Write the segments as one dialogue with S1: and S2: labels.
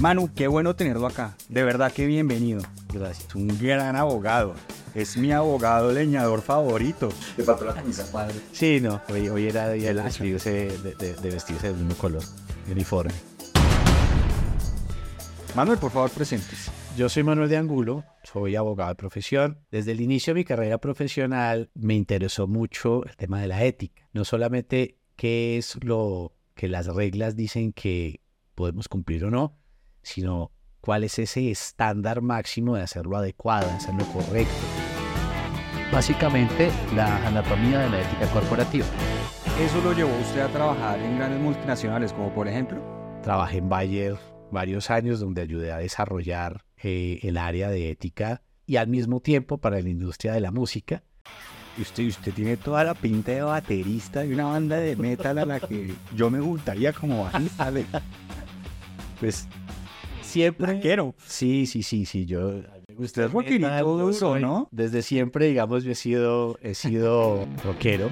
S1: Manu, qué bueno tenerlo acá. De verdad que bienvenido.
S2: Gracias.
S1: Es un gran abogado. Es mi abogado leñador favorito.
S2: Te faltó la camisa, padre. Sí, no. Hoy, hoy era día de vestirse, de, de, de vestirse del mismo color. Uniforme.
S1: Manuel, por favor, presentes.
S2: Yo soy Manuel de Angulo, soy abogado de profesión. Desde el inicio de mi carrera profesional me interesó mucho el tema de la ética. No solamente qué es lo que las reglas dicen que podemos cumplir o no, sino cuál es ese estándar máximo de hacerlo adecuado, de hacerlo correcto.
S3: Básicamente, la anatomía de la ética corporativa.
S1: ¿Eso lo llevó usted a trabajar en grandes multinacionales, como por ejemplo?
S2: Trabajé en Bayer varios años donde ayudé a desarrollar eh, el área de ética y al mismo tiempo para la industria de la música.
S1: Y usted, usted tiene toda la pinta de baterista de una banda de metal a la que yo me gustaría como bajista.
S2: Pues siempre
S1: quiero.
S2: Sí, sí, sí, sí. Yo.
S1: Usted es rockerito duro, ¿no?
S2: Desde siempre, digamos, yo he sido, he sido rockero.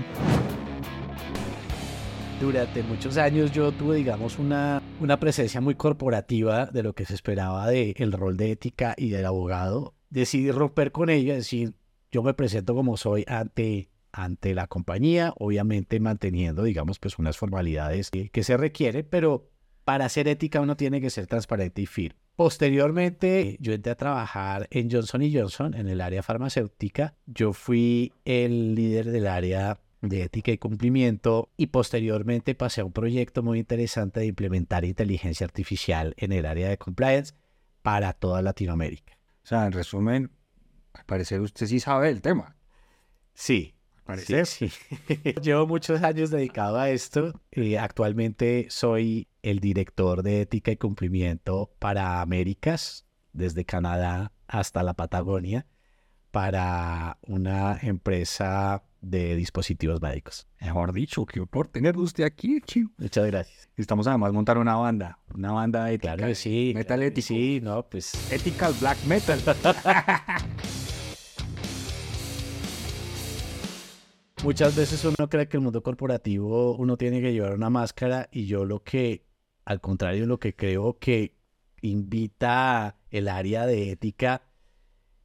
S2: Durante muchos años yo tuve, digamos, una, una presencia muy corporativa de lo que se esperaba del rol de ética y del abogado. Decidí romper con ello, es decir, yo me presento como soy ante, ante la compañía, obviamente manteniendo, digamos, pues unas formalidades que, que se requiere, pero para ser ética uno tiene que ser transparente y firme. Posteriormente, yo entré a trabajar en Johnson Johnson en el área farmacéutica. Yo fui el líder del área de ética y cumplimiento y posteriormente pasé a un proyecto muy interesante de implementar inteligencia artificial en el área de compliance para toda Latinoamérica.
S1: O sea, en resumen, al parecer usted sí sabe el tema.
S2: Sí,
S1: Parece.
S2: Sí, sí. Llevo muchos años dedicado a esto. y actualmente soy el director de ética y cumplimiento para Américas, desde Canadá hasta la Patagonia, para una empresa de dispositivos médicos.
S1: Mejor dicho, que por tener usted aquí, chico.
S2: Muchas gracias.
S1: Estamos además montar una banda, una banda ética.
S2: Claro sí.
S1: Metal ético.
S2: Sí, no, pues
S1: Ethical Black Metal.
S2: Muchas veces uno cree que el mundo corporativo uno tiene que llevar una máscara y yo lo que, al contrario, lo que creo que invita el área de ética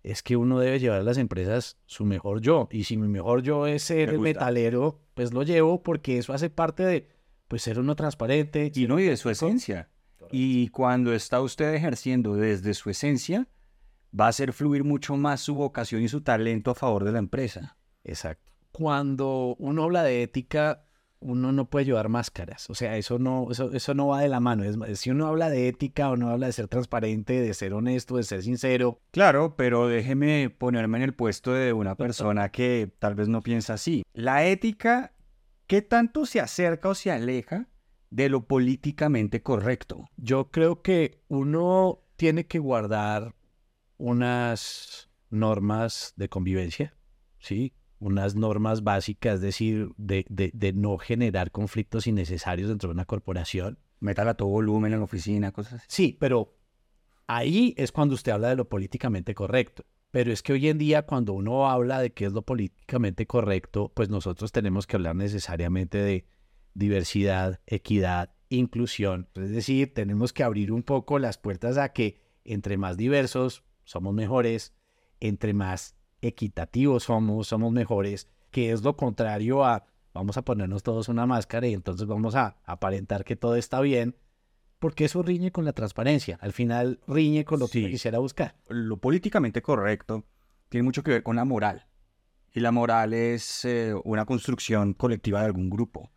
S2: es que uno debe llevar a las empresas su mejor yo. Y si mi mejor yo es ser
S1: Me
S2: el metalero, pues lo llevo porque eso hace parte de pues ser uno transparente.
S1: y no, y de su esencia. Y cuando está usted ejerciendo desde su esencia, va a hacer fluir mucho más su vocación y su talento a favor de la empresa.
S2: Exacto. Cuando uno habla de ética, uno no puede llevar máscaras. O sea, eso no, eso, eso no va de la mano. Es, si uno habla de ética o no habla de ser transparente, de ser honesto, de ser sincero,
S1: Claro, pero déjeme ponerme en el puesto de una persona que tal vez no piensa así. La ética, ¿qué tanto se acerca o se aleja de lo políticamente correcto?
S2: yo creo que uno tiene que guardar unas normas de convivencia, ¿sí? Unas normas básicas, es decir, de, de, de no generar conflictos innecesarios dentro de una corporación.
S1: Metal a todo volumen en la oficina, cosas así.
S2: Sí, pero ahí es cuando usted habla de lo políticamente correcto. Pero es que hoy en día cuando uno habla de qué es lo políticamente correcto, pues nosotros tenemos que hablar necesariamente de diversidad, equidad, inclusión. Es decir, tenemos que abrir un poco las puertas a que entre más diversos somos mejores, entre más equitativos somos, somos mejores, que es lo contrario a vamos a ponernos todos una máscara y entonces vamos a aparentar que todo está bien, porque eso riñe con la transparencia. Al final riñe con lo que uno quisiera buscar.
S1: Lo políticamente correcto tiene mucho que ver con la moral. Y la moral es eh, una construcción colectiva de algún grupo.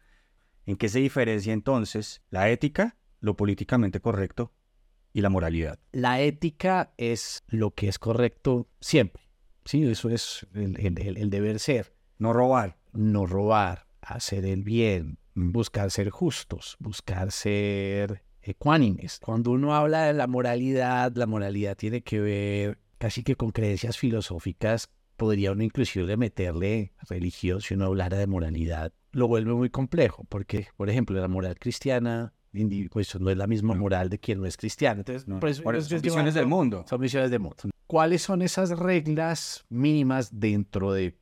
S1: ¿En qué se diferencia entonces la ética, lo políticamente correcto y la moralidad?
S2: La ética es lo que es correcto siempre. Sí, eso es el, el- el- el deber ser.
S1: No robar.
S2: No robar, hacer el bien, buscar ser justos, buscar ser ecuánimes. Cuando uno habla de la moralidad, la moralidad tiene que ver casi que con creencias filosóficas. Podría uno inclusive meterle religión si uno hablara de moralidad. Lo vuelve muy complejo porque, por ejemplo, la moral cristiana pues, no es la misma moral de quien no es cristiano. Entonces,
S1: No, por eso
S2: es
S1: son visiones del mundo.
S2: Son visiones del mundo. ¿Cuáles son esas reglas mínimas dentro de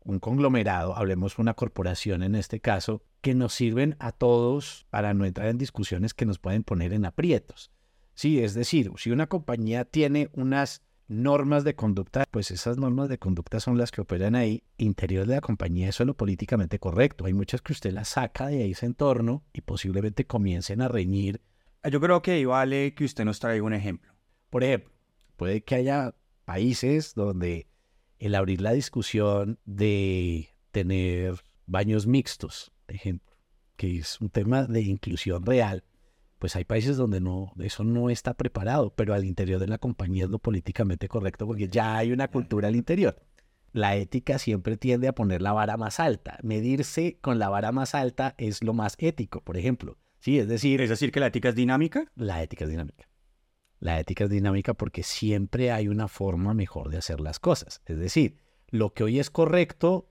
S2: un conglomerado, hablemos una corporación en este caso, que nos sirven a todos para no entrar en discusiones que nos pueden poner en aprietos? Sí, es decir, si una compañía tiene unas normas de conducta, pues esas normas de conducta son las que operan ahí. Interior de la compañía eso es lo políticamente correcto. Hay muchas que usted las saca de ahí ese entorno y posiblemente comiencen a reñir.
S1: Ah, Yo creo que ahí vale que usted nos traiga un ejemplo.
S2: Por ejemplo, puede que haya países donde el abrir la discusión de tener baños mixtos, por ejemplo, que es un tema de inclusión real, pues hay países donde no, eso no está preparado, pero al interior de la compañía es lo políticamente correcto porque ya hay una cultura al interior. La ética siempre tiende a poner la vara más alta. Medirse con la vara más alta es lo más ético, por ejemplo. Sí, es decir,
S1: Es decir, que la ética es dinámica.
S2: la ética es dinámica. La ética es dinámica porque siempre hay una forma mejor de hacer las cosas. Es decir, lo que hoy es correcto,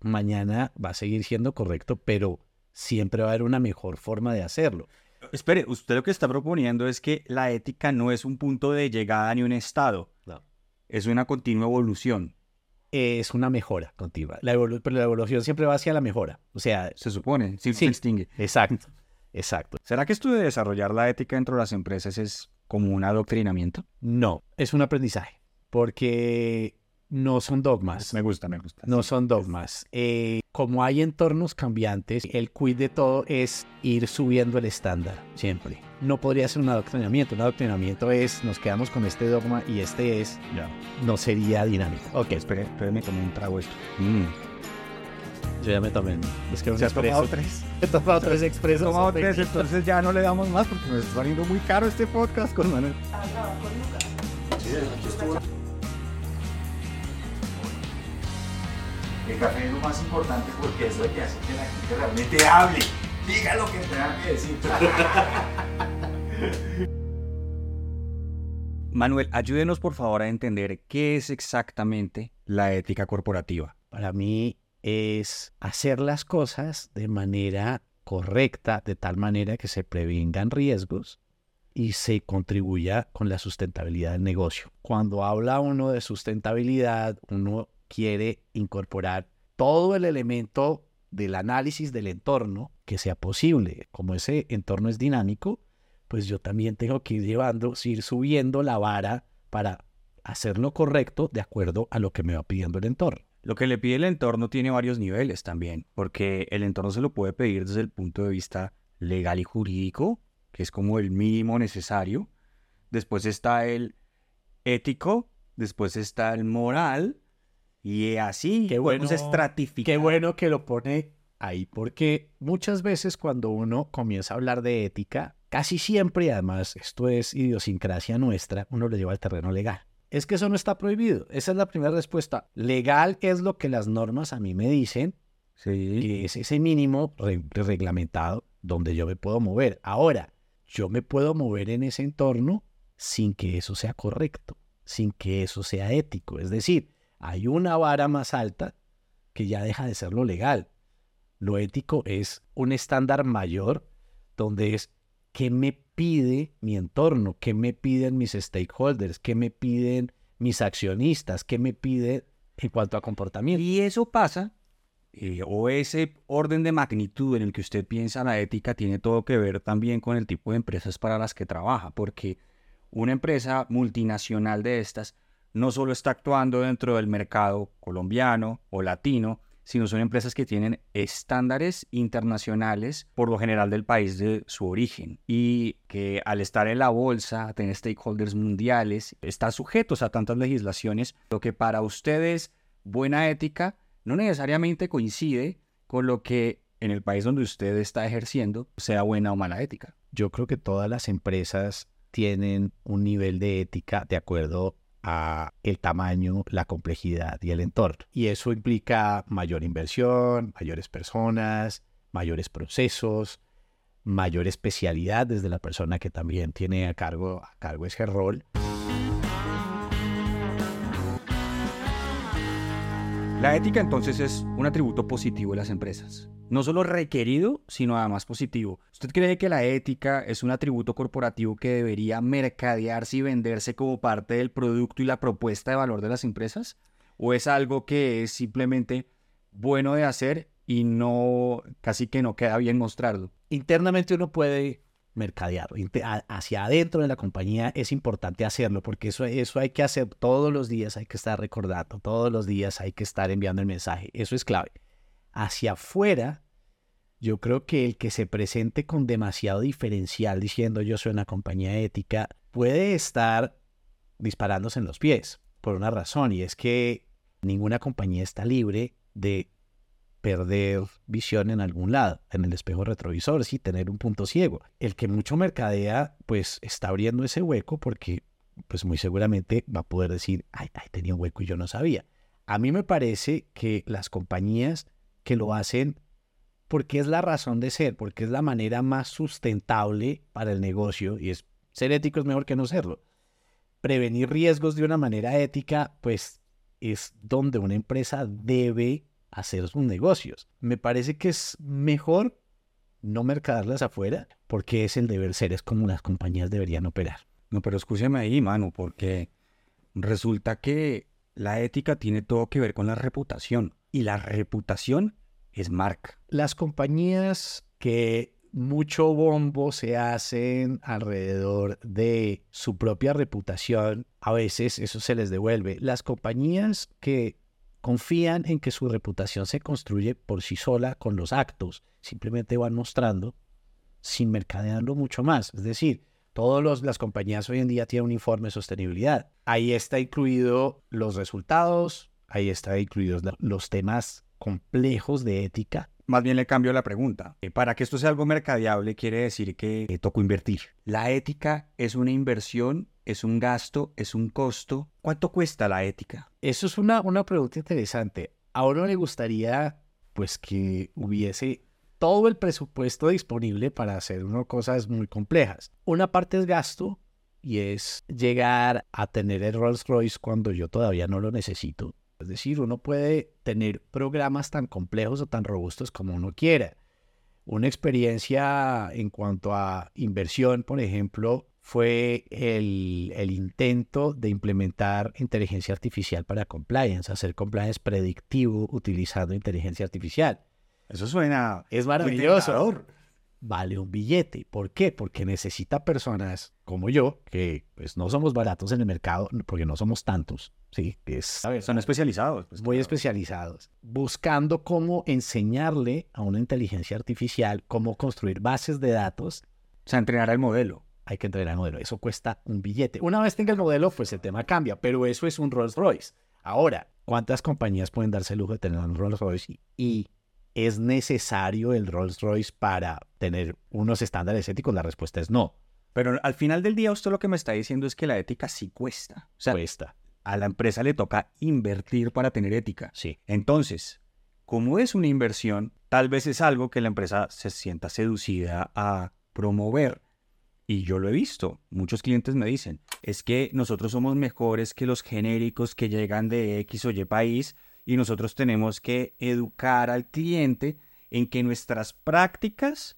S2: mañana va a seguir siendo correcto, pero siempre va a haber una mejor forma de hacerlo.
S1: Espere, usted lo que está proponiendo es que la ética no es un punto de llegada ni un estado.
S2: No.
S1: Es una continua evolución.
S2: Es una mejora continua. La evolu- pero la evolución siempre va hacia la mejora. O sea,
S1: Se supone,
S2: Sí.
S1: se extingue.
S2: exacto, exacto.
S1: ¿Será que esto de desarrollar la ética dentro de las empresas es como un adoctrinamiento?
S2: No, es un aprendizaje, porque no son dogmas.
S1: Me gusta, me gusta.
S2: No son dogmas. Eh, como hay entornos cambiantes, el quid de todo es ir subiendo el estándar, siempre. No podría ser un adoctrinamiento. Un adoctrinamiento es, nos quedamos con este dogma y este es, no sería dinámico. Ok,
S1: Espere, espere, me tomé un trago esto. Mm.
S2: Yo ya me tomé. Es que un
S1: ¿Se has tomado tres?
S2: He tomado tres expresos.
S1: He tomado tres, entonces ya no le damos más porque me está saliendo muy caro este podcast con Manuel. El café es lo más importante porque es lo que hace que la gente realmente hable. Diga lo que tenga que decir. Manuel, ayúdenos por favor a entender qué es exactamente la ética corporativa.
S2: Para mí es hacer las cosas de manera correcta, de tal manera que se prevengan riesgos y se contribuya con la sustentabilidad del negocio. Cuando habla uno de sustentabilidad, uno quiere incorporar todo el elemento del análisis del entorno que sea posible. Como ese entorno es dinámico, pues yo también tengo que ir llevando, ir subiendo la vara para hacer lo correcto de acuerdo a lo que me va pidiendo el entorno.
S1: Lo que le pide el entorno tiene varios niveles también, porque el entorno se lo puede pedir desde el punto de vista legal y jurídico, que es como el mínimo necesario. Después está el ético, después está el moral, y así
S2: Qué
S1: podemos
S2: bueno,
S1: estratificar.
S2: Qué bueno que lo pone ahí, porque muchas veces cuando uno comienza a hablar de ética, casi siempre, y además esto es idiosincrasia nuestra, uno lo lleva al terreno legal. Es que eso no está prohibido. Esa es la primera respuesta. Legal es lo que las normas a mí me dicen,
S1: Sí.
S2: que es ese mínimo re- reglamentado donde yo me puedo mover. Ahora, yo me puedo mover en ese entorno sin que eso sea correcto, sin que eso sea ético. Es decir, hay una vara más alta que ya deja de ser lo legal. Lo ético es un estándar mayor donde es qué me pide mi entorno, qué me piden mis stakeholders, qué me piden mis accionistas, qué me piden en cuanto a comportamiento.
S1: Y eso pasa, eh, o ese orden de magnitud en el que usted piensa la ética tiene todo que ver también con el tipo de empresas para las que trabaja, porque una empresa multinacional de estas no solo está actuando dentro del mercado colombiano o latino, sino son empresas que tienen estándares internacionales, por lo general del país de su origen, y que al estar en la bolsa, tener stakeholders mundiales, está sujetos a tantas legislaciones, lo que para ustedes buena ética no necesariamente coincide con lo que en el país donde usted está ejerciendo sea buena o mala ética.
S2: Yo creo que todas las empresas tienen un nivel de ética de acuerdo el tamaño, la complejidad y el entorno. Y eso implica mayor inversión, mayores personas, mayores procesos, mayor especialidad desde la persona que también tiene a cargo, a cargo ese rol.
S1: La ética entonces es un atributo positivo de las empresas. No solo requerido, sino además positivo. ¿Usted cree que la ética es un atributo corporativo que debería mercadearse y venderse como parte del producto y la propuesta de valor de las empresas? ¿O es algo que es simplemente bueno de hacer y no, casi que no queda bien mostrarlo?
S2: Internamente uno puede mercadear. Hacia adentro de la compañía es importante hacerlo porque eso, eso hay que hacer todos los días, hay que estar recordando, todos los días hay que estar enviando el mensaje. Eso es clave. Hacia afuera, yo creo que el que se presente con demasiado diferencial diciendo yo soy una compañía ética puede estar disparándose en los pies por una razón y es que ninguna compañía está libre de perder visión en algún lado, en el espejo retrovisor, sí, tener un punto ciego. El que mucho mercadea, pues está abriendo ese hueco porque, pues muy seguramente va a poder decir, ay, ay, tenía un hueco y yo no sabía. A mí me parece que las compañías que lo hacen porque es la razón de ser, porque es la manera más sustentable para el negocio y es ser ético es mejor que no serlo. Prevenir riesgos de una manera ética, pues es donde una empresa debe hacer sus negocios. Me parece que es mejor no mercadarlas afuera porque es el deber ser, es como las compañías deberían operar.
S1: No, pero escúcheme ahí, mano, porque resulta que la ética tiene todo que ver con la reputación. Y la reputación es marca.
S2: Las compañías que mucho bombo se hacen alrededor de su propia reputación, a veces eso se les devuelve. Las compañías que confían en que su reputación se construye por sí sola con los actos, simplemente van mostrando sin mercadearlo mucho más. Es decir, todas las compañías hoy en día tienen un informe de sostenibilidad. Ahí está incluido los resultados, ahí está incluidos los temas complejos de ética.
S1: Más bien le cambio la pregunta. Eh, Para que esto sea algo mercadeable, quiere decir que eh, tocó invertir. La ética es una inversión, es un gasto, es un costo. ¿Cuánto cuesta la ética?
S2: Eso es una, una pregunta interesante. A uno le gustaría, pues, que hubiese todo el presupuesto disponible para hacer uno cosas muy complejas. Una parte es gasto y es llegar a tener el Rolls Royce cuando yo todavía no lo necesito. Es decir, uno puede tener programas tan complejos o tan robustos como uno quiera. Una experiencia en cuanto a inversión, por ejemplo, fue el, el intento de implementar inteligencia artificial para compliance, hacer compliance predictivo utilizando inteligencia artificial.
S1: Eso suena
S2: Es maravilloso. Vale un billete. ¿Por qué? Porque necesita personas como yo, que pues no somos baratos en el mercado, porque no somos tantos, ¿sí? Es
S1: A ver, son especializados. pues,
S2: muy
S1: claro.
S2: especializados, buscando cómo enseñarle a una inteligencia artificial cómo construir bases de datos
S1: O sea, entrenar al modelo.
S2: Hay que entrenar el modelo. Eso cuesta un billete. Una vez tenga el modelo, pues el tema cambia, pero eso es un Rolls Royce. Ahora, ¿cuántas compañías pueden darse el lujo de tener un Rolls Royce? Y, y es necesario el Rolls Royce para tener unos estándares éticos. La respuesta es no.
S1: Pero al final del día, usted lo que me está diciendo es que la ética sí cuesta. O sea,
S2: Cuesta.
S1: a la empresa le toca invertir para tener ética.
S2: Sí.
S1: Entonces, como es una inversión, tal vez es algo que la empresa se sienta seducida a promover. Y yo lo he visto. Muchos clientes me dicen, es que nosotros somos mejores que los genéricos que llegan de X o Y país y nosotros tenemos que educar al cliente en que nuestras prácticas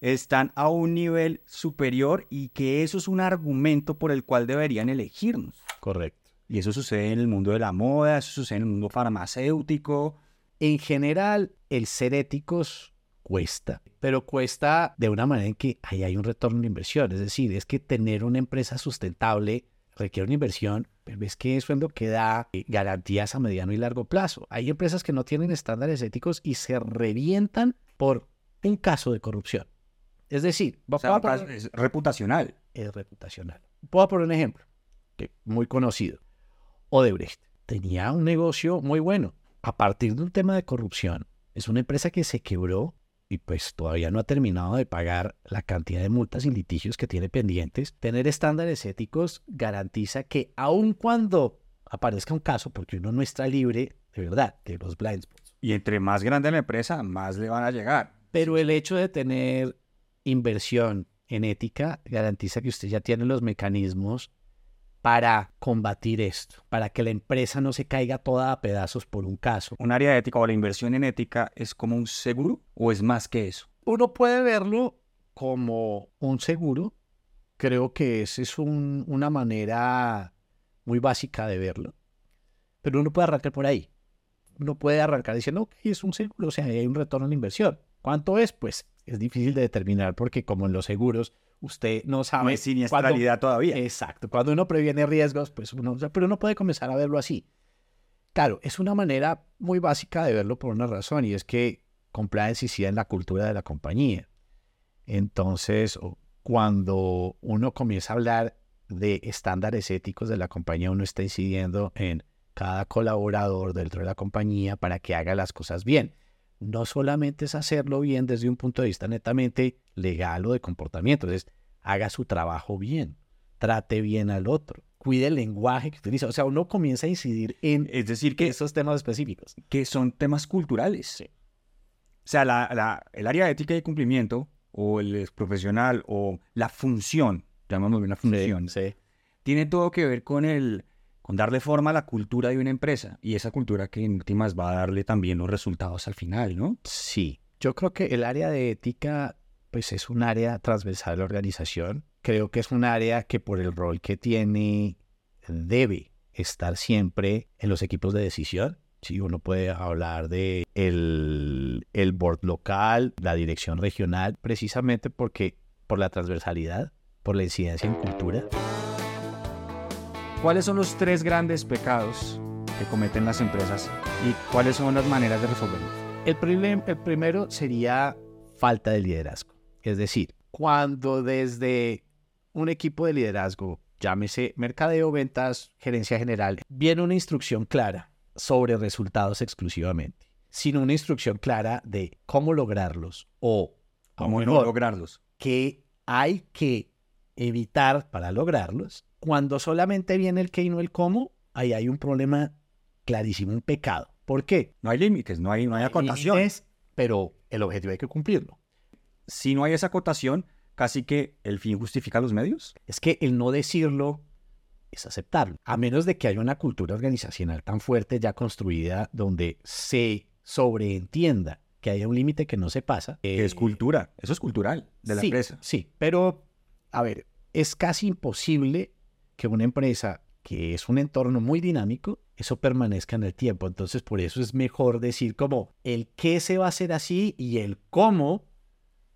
S1: están a un nivel superior y que eso es un argumento por el cual deberían elegirnos.
S2: Correcto.
S1: Y eso sucede en el mundo de la moda, eso sucede en el mundo farmacéutico.
S2: En general, el ser éticos cuesta, pero cuesta de una manera en que ahí hay un retorno de inversión. Es decir, es que tener una empresa sustentable requiere una inversión, pero es que eso es lo que da eh, garantías a mediano y largo plazo. Hay empresas que no tienen estándares éticos y se revientan por un caso de corrupción. Es decir,
S1: O sea,
S2: voy a poner-
S1: es reputacional.
S2: es reputacional. Voy a poner un ejemplo, que muy conocido. Odebrecht tenía un negocio muy bueno. A partir de un tema de corrupción, es una empresa que se quebró y pues todavía no ha terminado de pagar la cantidad de multas y litigios que tiene pendientes. Tener estándares éticos garantiza que aun cuando aparezca un caso, porque uno no está libre de verdad de los blind spots,
S1: Y entre más grande la empresa, más le van a llegar.
S2: pero el hecho de tener inversión en ética garantiza que usted ya tiene los mecanismos para combatir esto, para que la empresa no se caiga toda a pedazos por un caso.
S1: ¿Un área de ética o la inversión en ética es como un seguro o es más que eso?
S2: Uno puede verlo como un seguro. Creo que esa es un- una manera muy básica de verlo. Pero uno puede arrancar por ahí. Uno puede arrancar diciendo, ok, es un seguro, o sea, hay un retorno a la inversión. ¿Cuánto es? Pues es difícil de determinar porque como en los seguros, usted no sabe...
S1: No hay siniestralidad todavía.
S2: Exacto. Cuando uno previene riesgos, pues uno... Pero uno puede comenzar a verlo así. Claro, es una manera muy básica de verlo por una razón y es que compliance incide en la cultura de la compañía. Entonces, cuando uno comienza a hablar de estándares éticos de la compañía, uno está incidiendo en cada colaborador dentro de la compañía para que haga las cosas bien. No solamente es hacerlo bien desde un punto de vista netamente legal o de comportamiento, es haga su trabajo bien, trate bien al otro, cuide el lenguaje que utiliza. O sea, uno comienza a incidir en
S1: Es decir, que,
S2: esos temas específicos.
S1: que son temas culturales. O sea, la- la- el área de ética y cumplimiento, o el profesional, o la función, llamémoslo una función,
S2: Sí.
S1: tiene todo que ver con el darle forma a la cultura de una empresa y esa cultura que en últimas va a darle también los resultados al final, ¿no?
S2: Sí, yo creo que el área de ética pues es un área transversal de la organización. Creo que es un área que por el rol que tiene debe estar siempre en los equipos de decisión. Sí, uno puede hablar de el, el board local, la dirección regional, precisamente porque por la transversalidad, por la incidencia en cultura.
S1: ¿Cuáles son los tres grandes pecados que cometen las empresas y cuáles son las maneras de resolverlos?
S2: El, prim- el primero sería falta de liderazgo. Es decir, cuando desde un equipo de liderazgo, llámese mercadeo, ventas, gerencia general, viene una instrucción clara sobre resultados exclusivamente, sin una instrucción clara de cómo lograrlos o
S1: ¿Cómo no lograrlos?
S2: qué hay que evitar para lograrlos. Cuando solamente viene el qué y no el cómo, ahí hay un problema clarísimo, un pecado. ¿Por qué?
S1: No hay límites, no hay, no hay acotación.
S2: límites, pero el objetivo hay que cumplirlo.
S1: Si no hay esa acotación, casi que el fin justifica los medios.
S2: Es que el no decirlo es aceptarlo. A menos de que haya una cultura organizacional tan fuerte ya construida donde se sobreentienda que haya un límite que no se pasa.
S1: Que es
S2: eh,
S1: cultura, eso es cultural de la
S2: sí,
S1: empresa.
S2: Sí, pero a ver, es casi imposible que una empresa que es un entorno muy dinámico, eso permanezca en el tiempo. Entonces, por eso es mejor decir como el qué se va a hacer así y el cómo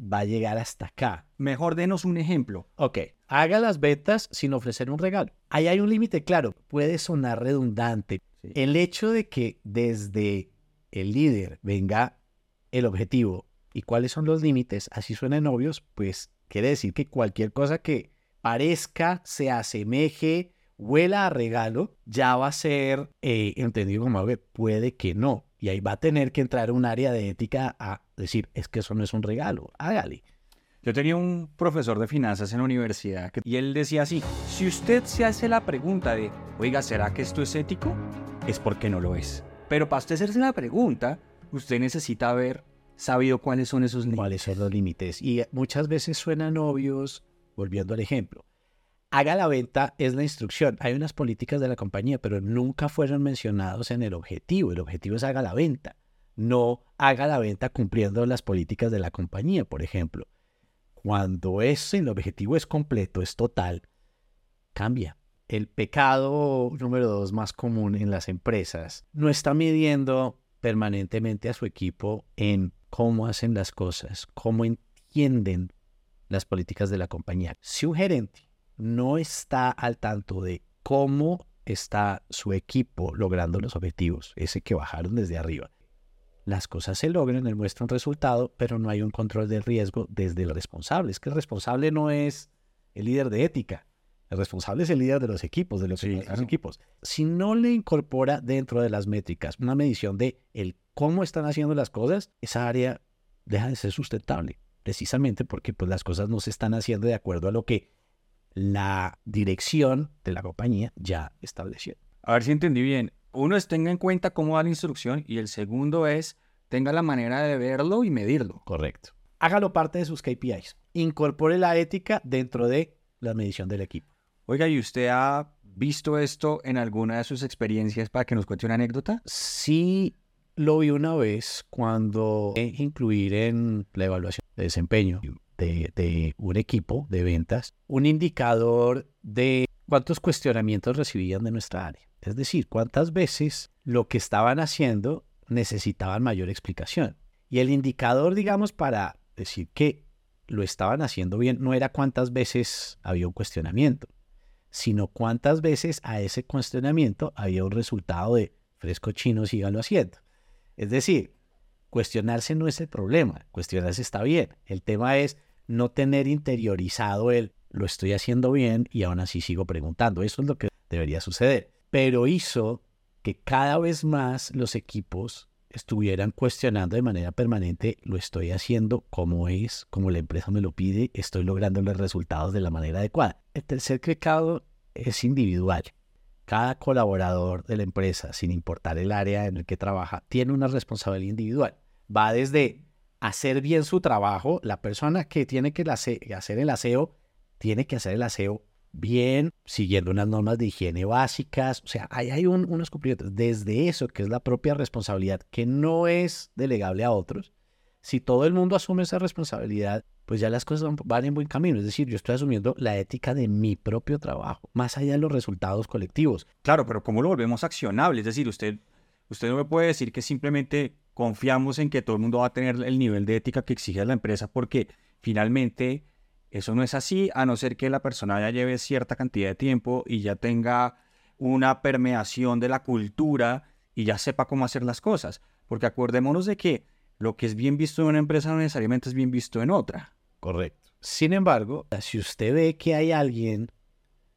S2: va a llegar hasta acá.
S1: Mejor denos un ejemplo.
S2: Ok, haga las ventas sin ofrecer un regalo. Ahí hay un límite, claro, puede sonar redundante.
S1: Sí.
S2: El hecho de que desde el líder venga el objetivo y cuáles son los límites, así suenan obvios, pues quiere decir que cualquier cosa que parezca, se asemeje, huela a regalo, ya va a ser eh, entendido como que puede que no. Y ahí va a tener que entrar un área de ética a decir, es que eso no es un regalo, hágale.
S1: Yo tenía un profesor de finanzas en la universidad que- y él decía así, si usted se hace la pregunta de, oiga, ¿será que esto es ético? Es porque no lo es. Pero para usted hacerse la pregunta, usted necesita haber sabido cuáles son esos límites.
S2: cuáles son los límites. Y muchas veces suenan obvios, volviendo al ejemplo. Haga la venta es la instrucción. Hay unas políticas de la compañía, pero nunca fueron mencionados en el objetivo. El objetivo es haga la venta, no haga la venta cumpliendo las políticas de la compañía, por ejemplo. Cuando ese, el objetivo es completo, es total, cambia. El pecado número dos más común en las empresas no está midiendo permanentemente a su equipo en cómo hacen las cosas, cómo entienden las políticas de la compañía. Si un gerente no está al tanto de cómo está su equipo logrando los objetivos, ese que bajaron desde arriba, las cosas se logran, él muestra un resultado, pero no hay un control del riesgo desde el responsable. Es que el responsable no es el líder de ética. El responsable es el líder de los equipos, de los,
S1: Sí, claro.
S2: equipos. Si no le incorpora dentro de las métricas una medición de el cómo están haciendo las cosas, esa área deja de ser sustentable. Precisamente porque pues, las cosas no se están haciendo de acuerdo a lo que la dirección de la compañía ya estableció.
S1: A ver si entendí bien. Uno es tenga en cuenta cómo da la instrucción y el segundo es tenga la manera de verlo y medirlo.
S2: Correcto. Hágalo parte de sus KPIs. Incorpore la ética dentro de la medición del equipo.
S1: Oiga, ¿y usted ha visto esto en alguna de sus experiencias para que nos cuente una anécdota?
S2: Sí lo vi una vez cuando incluir en la evaluación de desempeño de, de un equipo de ventas un indicador de cuántos cuestionamientos recibían de nuestra área. Es decir, cuántas veces lo que estaban haciendo necesitaban mayor explicación. Y el indicador, digamos, para decir que lo estaban haciendo bien no era cuántas veces había un cuestionamiento, sino cuántas veces a ese cuestionamiento había un resultado de fresco chino, síganlo haciendo. Es decir, cuestionarse no es el problema, cuestionarse está bien. El tema es no tener interiorizado el lo estoy haciendo bien y aún así sigo preguntando. Eso es lo que debería suceder. Pero hizo que cada vez más los equipos estuvieran cuestionando de manera permanente, lo estoy haciendo como es, como la empresa me lo pide, estoy logrando los resultados de la manera adecuada. El tercer pecado es individual. Cada colaborador de la empresa, sin importar el área en el que trabaja, tiene una responsabilidad individual. Va desde hacer bien su trabajo, la persona que tiene que hacer el aseo tiene que hacer el aseo bien, siguiendo unas normas de higiene básicas. O sea, ahí hay unos cumplimientos. Desde eso, que es la propia responsabilidad, que no es delegable a otros, si todo el mundo asume esa responsabilidad, pues ya las cosas van, en buen camino. Es decir, yo estoy asumiendo la ética de mi propio trabajo, más allá de los resultados colectivos.
S1: Claro, pero ¿cómo lo volvemos accionable? Es decir, usted, usted no me puede decir que simplemente confiamos en que todo el mundo va a tener el nivel de ética que exige la empresa porque finalmente eso no es así, a no ser que la persona ya lleve cierta cantidad de tiempo y ya tenga una permeación de la cultura y ya sepa cómo hacer las cosas. Porque acordémonos de que lo que es bien visto en una empresa no necesariamente es bien visto en otra.
S2: Correcto. Sin embargo, si usted ve que hay alguien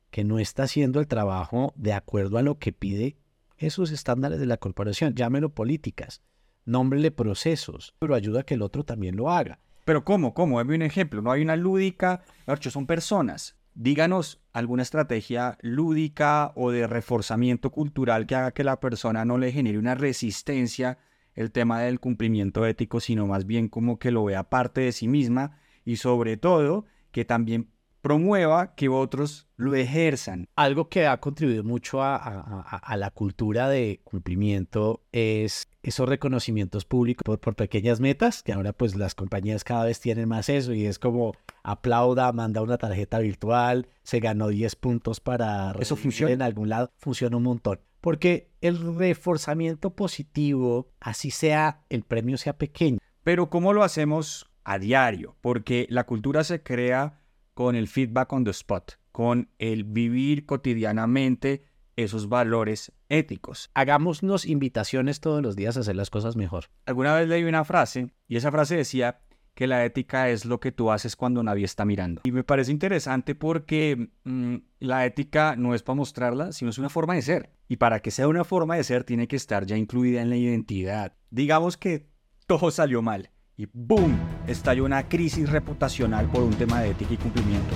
S2: que no está haciendo el trabajo de acuerdo a lo que pide esos estándares de la corporación, llámelo políticas, nómbrele procesos, pero ayuda a que el otro también lo haga.
S1: Pero ¿cómo? ¿Cómo? Dame un ejemplo. No hay una lúdica. Son personas. Díganos alguna estrategia lúdica o de reforzamiento cultural que haga que la persona no le genere una resistencia el tema del cumplimiento ético, sino más bien como que lo vea parte de sí misma y sobre todo que también promueva que otros lo ejerzan.
S2: Algo que ha contribuido mucho a, la cultura de cumplimiento es esos reconocimientos públicos por, pequeñas metas, que ahora pues las compañías cada vez tienen más eso y es como aplauda, manda una tarjeta virtual, se ganó 10 puntos para...
S1: Eso funciona.
S2: En algún lado funciona un montón. Porque el reforzamiento positivo, así sea, el premio sea pequeño.
S1: Pero ¿cómo lo hacemos a diario? Porque la cultura se crea con el feedback on the spot, con el vivir cotidianamente esos valores éticos.
S2: Hagámonos invitaciones todos los días a hacer las cosas mejor.
S1: Alguna vez leí una frase y esa frase decía que la ética es lo que tú haces cuando nadie está mirando. Y me parece interesante porque mm, la ética no es para mostrarla, sino es una forma de ser. Y para que sea una forma de ser tiene que estar ya incluida en la identidad. Digamos que todo salió mal y ¡boom! estalló una crisis reputacional por un tema de ética y cumplimiento.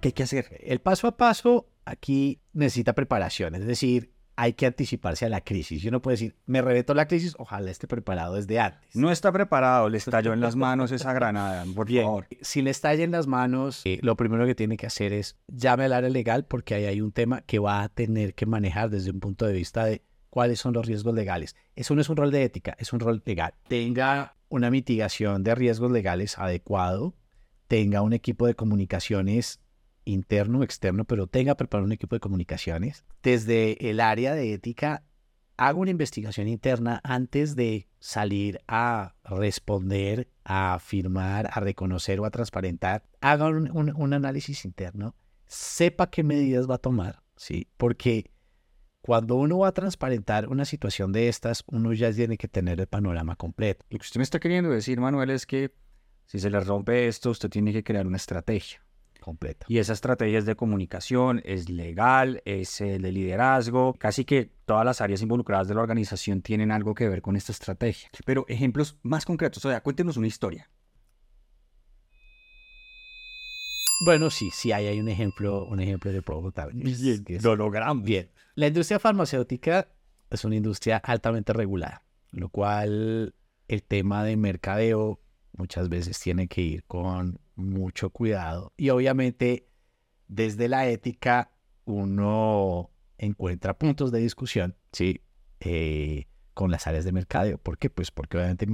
S1: ¿Qué hay que hacer?
S2: El paso a paso aquí necesita preparación, es decir, hay que anticiparse a la crisis. Yo no puedo decir, me reveto la crisis, ojalá esté preparado desde antes.
S1: No está preparado, le estalló en las manos esa granada, por favor.
S2: Si le estalla en las manos, eh, lo primero que tiene que hacer es llame al área legal porque ahí hay un tema que va a tener que manejar desde un punto de vista de cuáles son los riesgos legales. Eso no es un rol de ética, es un rol legal. Tenga una mitigación de riesgos legales adecuado, tenga un equipo de comunicaciones interno, externo, pero tenga preparado un equipo de comunicaciones. Desde el área de ética, haga una investigación interna antes de salir a responder, a afirmar, a reconocer o a transparentar. Haga un, un análisis interno, sepa qué medidas va a tomar, ¿sí? Porque cuando uno va a transparentar una situación de estas, uno ya tiene que tener el panorama completo.
S1: Lo que usted me está queriendo decir, Manuel, es que si se le rompe esto, usted tiene que crear una estrategia.
S2: Completa.
S1: Y esa estrategia es de comunicación, es legal, es de liderazgo. Casi que todas las áreas involucradas de la organización tienen algo que ver con esta estrategia. Pero ejemplos más concretos, o sea, cuéntenos una historia.
S2: Bueno, sí, sí, hay, hay un ejemplo, un ejemplo de prototipo.
S1: Bien, lo logramos.
S2: Bien. La industria farmacéutica es una industria altamente regulada, lo cual el tema de mercadeo muchas veces tiene que ir con mucho cuidado. Y obviamente desde la ética uno encuentra puntos de discusión, ¿sí? Eh, con las áreas de mercadeo. ¿Por qué? Pues porque obviamente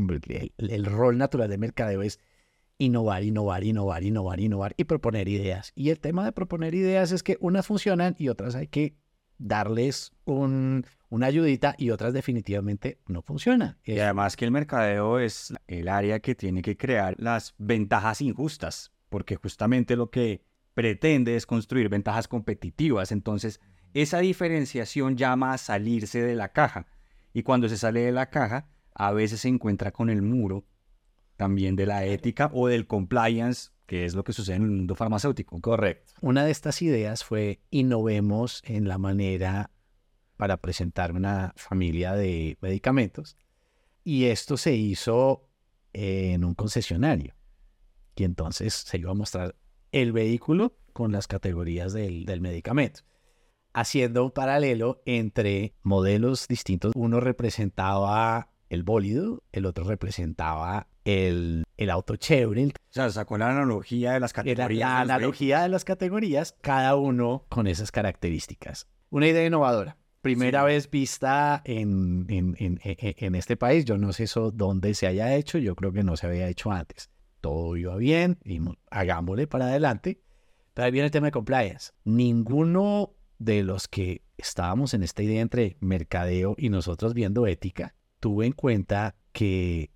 S2: el, el, rol natural de mercadeo es innovar, innovar, innovar, innovar, innovar y proponer ideas. Y el tema de proponer ideas es que unas funcionan y otras hay que darles un, una ayudita y otras definitivamente no funcionan.
S1: Y además que el mercadeo es el área que tiene que crear las ventajas injustas, porque justamente lo que pretende es construir ventajas competitivas. Entonces, esa diferenciación llama a salirse de la caja. Y cuando se sale de la caja, a veces se encuentra con el muro también de la ética o del compliance, que es lo que sucede en el mundo farmacéutico.
S2: Correcto. Una de estas ideas fue innovemos en la manera para presentar una familia de medicamentos. Y esto se hizo en un concesionario. Y entonces se iba a mostrar el vehículo con las categorías del, del medicamento haciendo un paralelo entre modelos distintos. Uno representaba el bólido, el otro representaba el, el auto chévere. O
S1: sea, sacó la analogía de las categorías.
S2: La, analogía de las categorías, cada uno con esas características. Una idea innovadora. Primera vez vista en, en, en, en, este país. Yo no sé eso dónde se haya hecho. Yo creo que no se había hecho antes. Todo iba bien y hagámosle para adelante. Pero ahí viene el tema de compliance. Ninguno de los que estábamos en esta idea entre mercadeo y nosotros viendo ética, tuve en cuenta que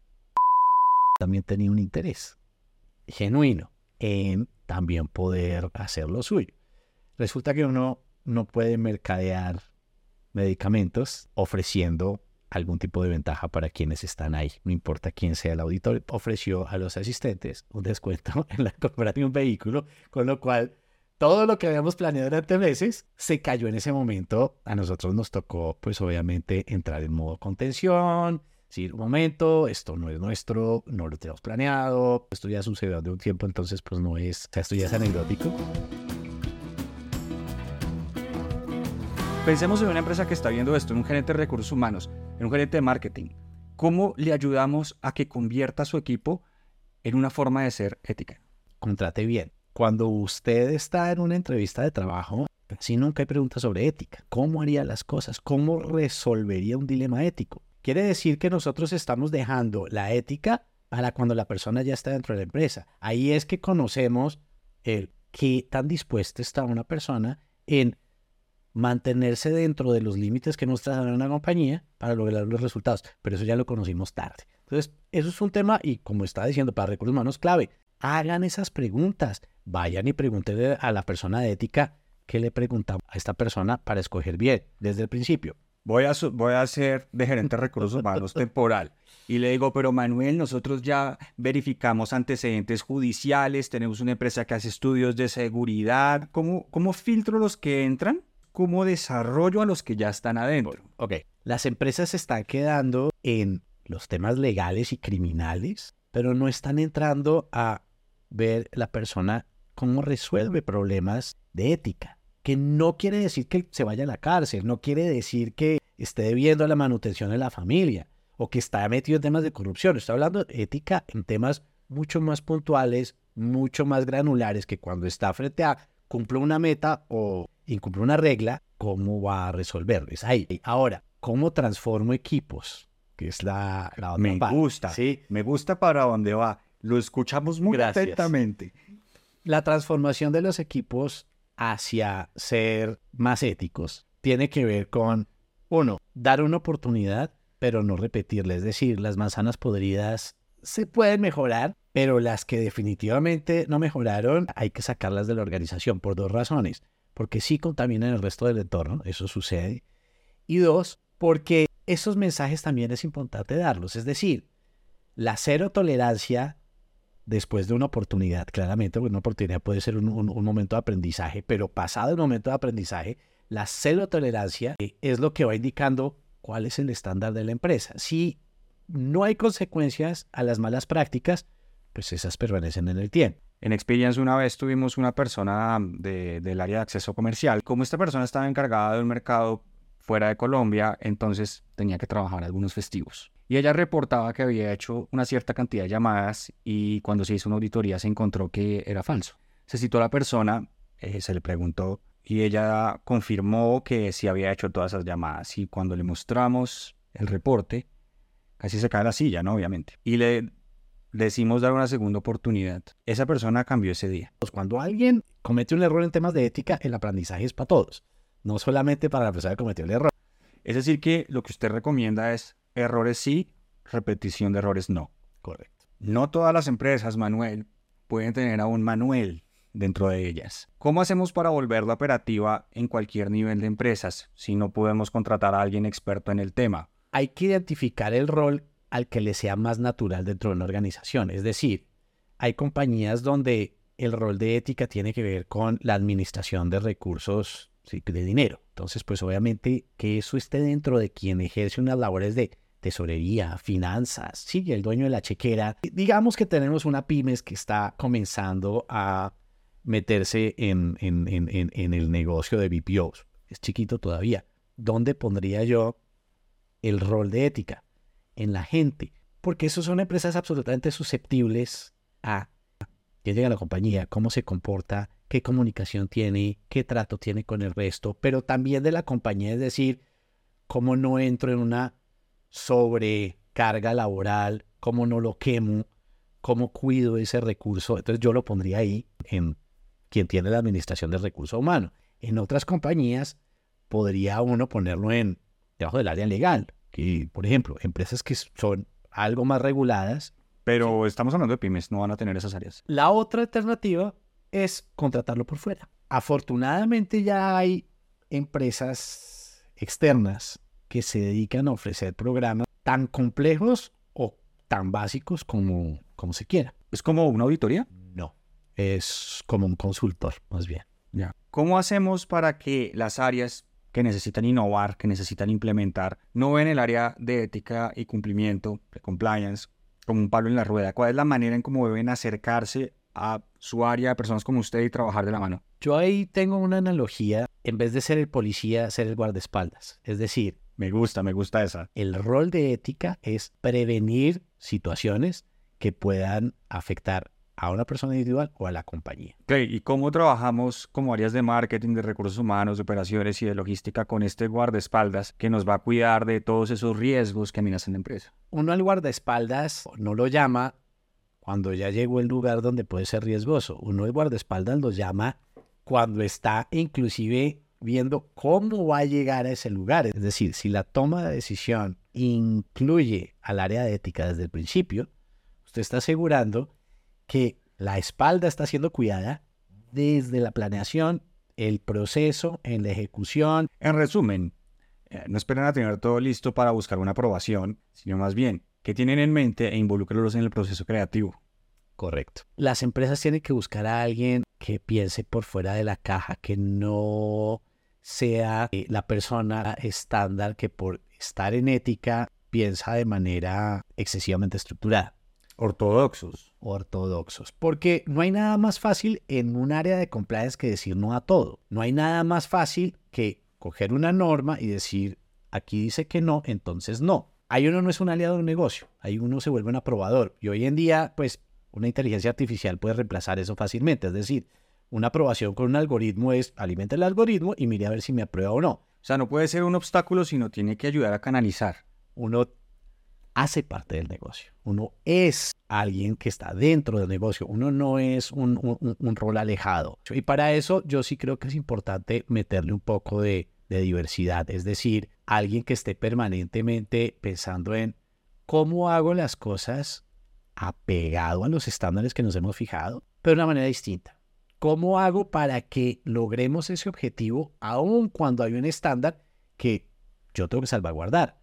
S2: también tenía un interés genuino en también poder hacer lo suyo. Resulta que uno no puede mercadear medicamentos ofreciendo algún tipo de ventaja para quienes están ahí, no importa quién sea el auditor, ofreció a los asistentes un descuento en la compra de un vehículo, con lo cual todo lo que habíamos planeado durante meses se cayó en ese momento. A nosotros nos tocó, pues obviamente, entrar en modo contención, decir, un momento, esto no es nuestro, no lo tenemos planeado, esto ya sucedió de un tiempo, entonces pues no es, o sea, esto ya es anecdótico.
S1: Pensemos en una empresa que está viendo esto, en un gerente de recursos humanos, en un gerente de marketing. ¿Cómo le ayudamos a que convierta a su equipo en una forma de ser ética?
S2: Contrate bien cuando usted está en una entrevista de trabajo, si nunca hay preguntas sobre ética. ¿Cómo haría las cosas? ¿Cómo resolvería un dilema ético? Quiere decir que nosotros estamos dejando la ética para cuando la persona ya está dentro de la empresa. Ahí es que conocemos el qué tan dispuesta está una persona en mantenerse dentro de los límites que nos trae una compañía para lograr los resultados. Pero eso ya lo conocimos tarde. Entonces, eso es un tema y como está diciendo, para recursos humanos clave. Hagan esas preguntas vayan y pregúntenle a la persona de ética qué le preguntamos a esta persona para escoger bien desde el principio.
S1: Voy a, voy a ser de gerente de recursos humanos temporal. Y le digo, pero Manuel, nosotros ya verificamos antecedentes judiciales, tenemos una empresa que hace estudios de seguridad. ¿Cómo, cómo filtro los que entran? ¿Cómo desarrollo a los que ya están adentro?
S2: Ok, las empresas se están quedando en los temas legales y criminales, pero no están entrando a ver la persona cómo resuelve problemas de ética, que no quiere decir que se vaya a la cárcel, no quiere decir que esté debiendo la manutención de la familia o que está metido en temas de corrupción. Está hablando de ética en temas mucho más puntuales, mucho más granulares que cuando está frente a cumplir una meta o incumple una regla, ¿cómo va a resolverlo? Es ahí. Ahora, ¿cómo transformo equipos? Que es la, la
S1: otra Me gusta, sí. Me gusta para dónde va. Lo escuchamos muy atentamente.
S2: La transformación de los equipos hacia ser más éticos tiene que ver con, uno, dar una oportunidad, pero no repetirle. Es decir, las manzanas podridas se pueden mejorar, pero las que definitivamente no mejoraron, hay que sacarlas de la organización por dos razones. Porque sí contaminan el resto del entorno, eso sucede. Y dos, porque esos mensajes también es importante darlos. Es decir, la cero tolerancia después de una oportunidad, claramente, porque una oportunidad puede ser un, momento de aprendizaje, pero pasado el momento de aprendizaje, la cero tolerancia es lo que va indicando cuál es el estándar de la empresa. Si no hay consecuencias a las malas prácticas, pues esas permanecen en el tiempo.
S1: En Experience una vez tuvimos una persona del área de acceso comercial. Como esta persona estaba encargada de un mercado fuera de Colombia, entonces tenía que trabajar algunos festivos. Y ella reportaba que había hecho una cierta cantidad de llamadas y cuando se hizo una auditoría se encontró que era falso. Se citó a la persona, eh, se le preguntó y ella confirmó que sí había hecho todas esas llamadas. Y cuando le mostramos el reporte, casi se cae la silla, ¿no? Obviamente. Y le decimos dar una segunda oportunidad. Esa persona cambió ese día.
S2: Pues cuando alguien comete un error en temas de ética, el aprendizaje es para todos, no solamente para la persona que cometió el error.
S1: Es decir, que lo que usted recomienda es errores sí, repetición de errores no.
S2: Correcto.
S1: No todas las empresas, Manuel, pueden tener a un Manuel dentro de ellas. ¿Cómo hacemos para volverla operativa en cualquier nivel de empresas si no podemos contratar a alguien experto en el tema?
S2: Hay que identificar el rol al que le sea más natural dentro de una organización. Es decir, hay compañías donde el rol de ética tiene que ver con la administración de recursos de dinero. Entonces, pues obviamente que eso esté dentro de quien ejerce unas labores de tesorería, finanzas, sí, el dueño de la chequera. Digamos que tenemos una pymes que está comenzando a meterse en, el negocio de BPOs. Es chiquito todavía. ¿Dónde pondría yo el rol de ética? En la gente. Porque esos son empresas absolutamente susceptibles a quién llega la compañía, cómo se comporta, qué comunicación tiene, qué trato tiene con el resto, pero también de la compañía, es decir, cómo no entro en una sobrecarga laboral, cómo no lo quemo, cómo cuido ese recurso. Entonces yo lo pondría ahí en quien tiene la administración del recurso humano. En otras compañías podría uno ponerlo en debajo del área legal, que por ejemplo, empresas que son algo más reguladas.
S1: Pero estamos hablando de pymes, no van a tener esas áreas.
S2: La otra alternativa es contratarlo por fuera. Afortunadamente ya hay empresas externas que se dedican a ofrecer programas tan complejos o tan básicos como, como se quiera.
S1: ¿Es como una auditoría?
S2: No, es como un consultor, más bien.
S1: Ya. ¿Cómo hacemos para que las áreas que necesitan innovar, que necesitan implementar, no ven el área de ética y cumplimiento, de compliance, como un palo en la rueda? ¿Cuál es la manera en cómo deben acercarse a su área de personas como usted y trabajar de la mano?
S2: Yo ahí tengo una analogía, en vez de ser el policía, ser el guardaespaldas. Es decir,
S1: Me gusta, me gusta esa.
S2: el rol de ética es prevenir situaciones que puedan afectar a una persona individual o a la compañía.
S1: Ok, ¿y cómo trabajamos como áreas de marketing, de recursos humanos, de operaciones y de logística con este guardaespaldas que nos va a cuidar de todos esos riesgos que amenazan la empresa?
S2: Uno al guardaespaldas no lo llama cuando ya llegó el lugar donde puede ser riesgoso. Uno al guardaespaldas lo llama cuando está inclusive viendo cómo va a llegar a ese lugar. Es decir, si la toma de decisión incluye al área de ética desde el principio, usted está asegurando que la espalda está siendo cuidada desde la planeación, el proceso, en la ejecución.
S1: En resumen, eh, no esperen a tener todo listo para buscar una aprobación, sino más bien, ¿qué tienen en mente e involúcralos en el proceso creativo?
S2: Correcto. Las empresas tienen que buscar a alguien que piense por fuera de la caja, que no sea eh, la persona estándar que por estar en ética piensa de manera excesivamente estructurada.
S1: Ortodoxos.
S2: ortodoxos. Porque no hay nada más fácil en un área de compliance que decir no a todo. No hay nada más fácil que coger una norma y decir aquí dice que no, entonces no. Ahí uno no es un aliado de un negocio, ahí uno se vuelve un aprobador. Y hoy en día, pues, una inteligencia artificial puede reemplazar eso fácilmente. Es decir, una aprobación con un algoritmo es alimenta el algoritmo y mire a ver si me aprueba o no.
S1: O sea, no puede ser un obstáculo, sino tiene que ayudar a canalizar.
S2: Uno hace parte del negocio. Uno es alguien que está dentro del negocio. Uno no es un, un- un rol alejado. Y para eso yo sí creo que es importante meterle un poco de, de diversidad. Es decir, alguien que esté permanentemente pensando en cómo hago las cosas apegado a los estándares que nos hemos fijado, pero de una manera distinta. ¿Cómo hago para que logremos ese objetivo aun cuando hay un estándar que yo tengo que salvaguardar?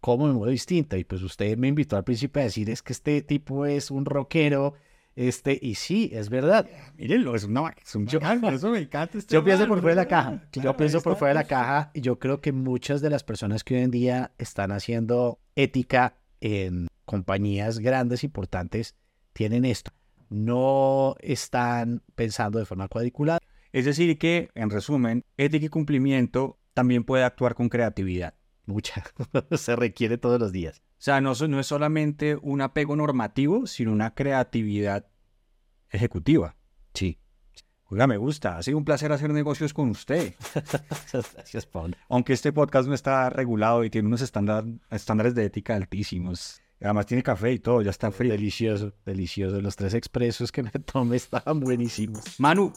S2: ¿Cómo me muevo distinta? Y pues usted me invitó al principio a decir es que este tipo es un rockero, este, y sí, es verdad.
S1: Mírenlo, es una es un por eso me encanta este
S2: Yo pienso por fuera de la caja.
S1: Claro,
S2: yo pienso por fuera de la caja y yo creo que muchas de las personas que hoy en día están haciendo ética en compañías grandes, importantes, tienen esto. No están pensando de forma cuadriculada.
S1: Es decir, que, en resumen, ética y cumplimiento también puede actuar con creatividad.
S2: Mucha. Se requiere todos los días.
S1: O sea, no, es solamente un apego normativo, sino una creatividad ejecutiva.
S2: Sí.
S1: Oiga, me gusta. Ha sido un placer hacer negocios con usted.
S2: Gracias, Paul.
S1: Aunque este podcast no está regulado y tiene unos estándar- estándares de ética altísimos. Además tiene café y todo, ya está frío.
S2: Delicioso, delicioso. Los tres expresos que me tomé estaban buenísimos.
S1: Manu,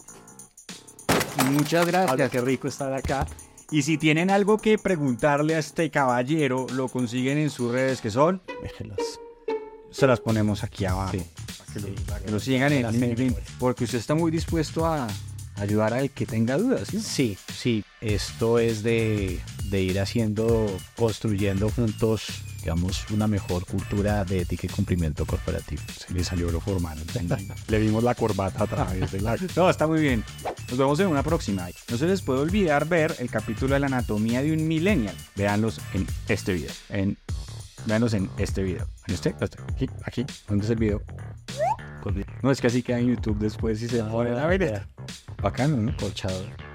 S1: muchas gracias.
S2: Qué rico estar acá.
S1: Y si tienen algo que preguntarle a este caballero, lo consiguen en sus redes que son.
S2: Déjelos.
S1: Se las ponemos aquí abajo.
S2: Sí.
S1: Para que, lo, para que lo sigan en LinkedIn. Porque usted está muy dispuesto a ayudar al que tenga dudas. ¿sí?
S2: Sí, sí. Esto es de, de ir haciendo, construyendo juntos, digamos, una mejor cultura de ética y cumplimiento corporativo.
S1: Se le salió lo formal. le vimos la corbata a través de la... No, está muy bien. Nos vemos en una próxima. No se les puede olvidar ver el capítulo de la anatomía de un millennial. Véanlos en este video. En... Véanlos en este video. ¿En este? Este. Aquí, aquí. ¿Dónde es el video? No, es que así queda en YouTube después y se pone a ver esto. Bacano, ¿no?
S2: Colchador.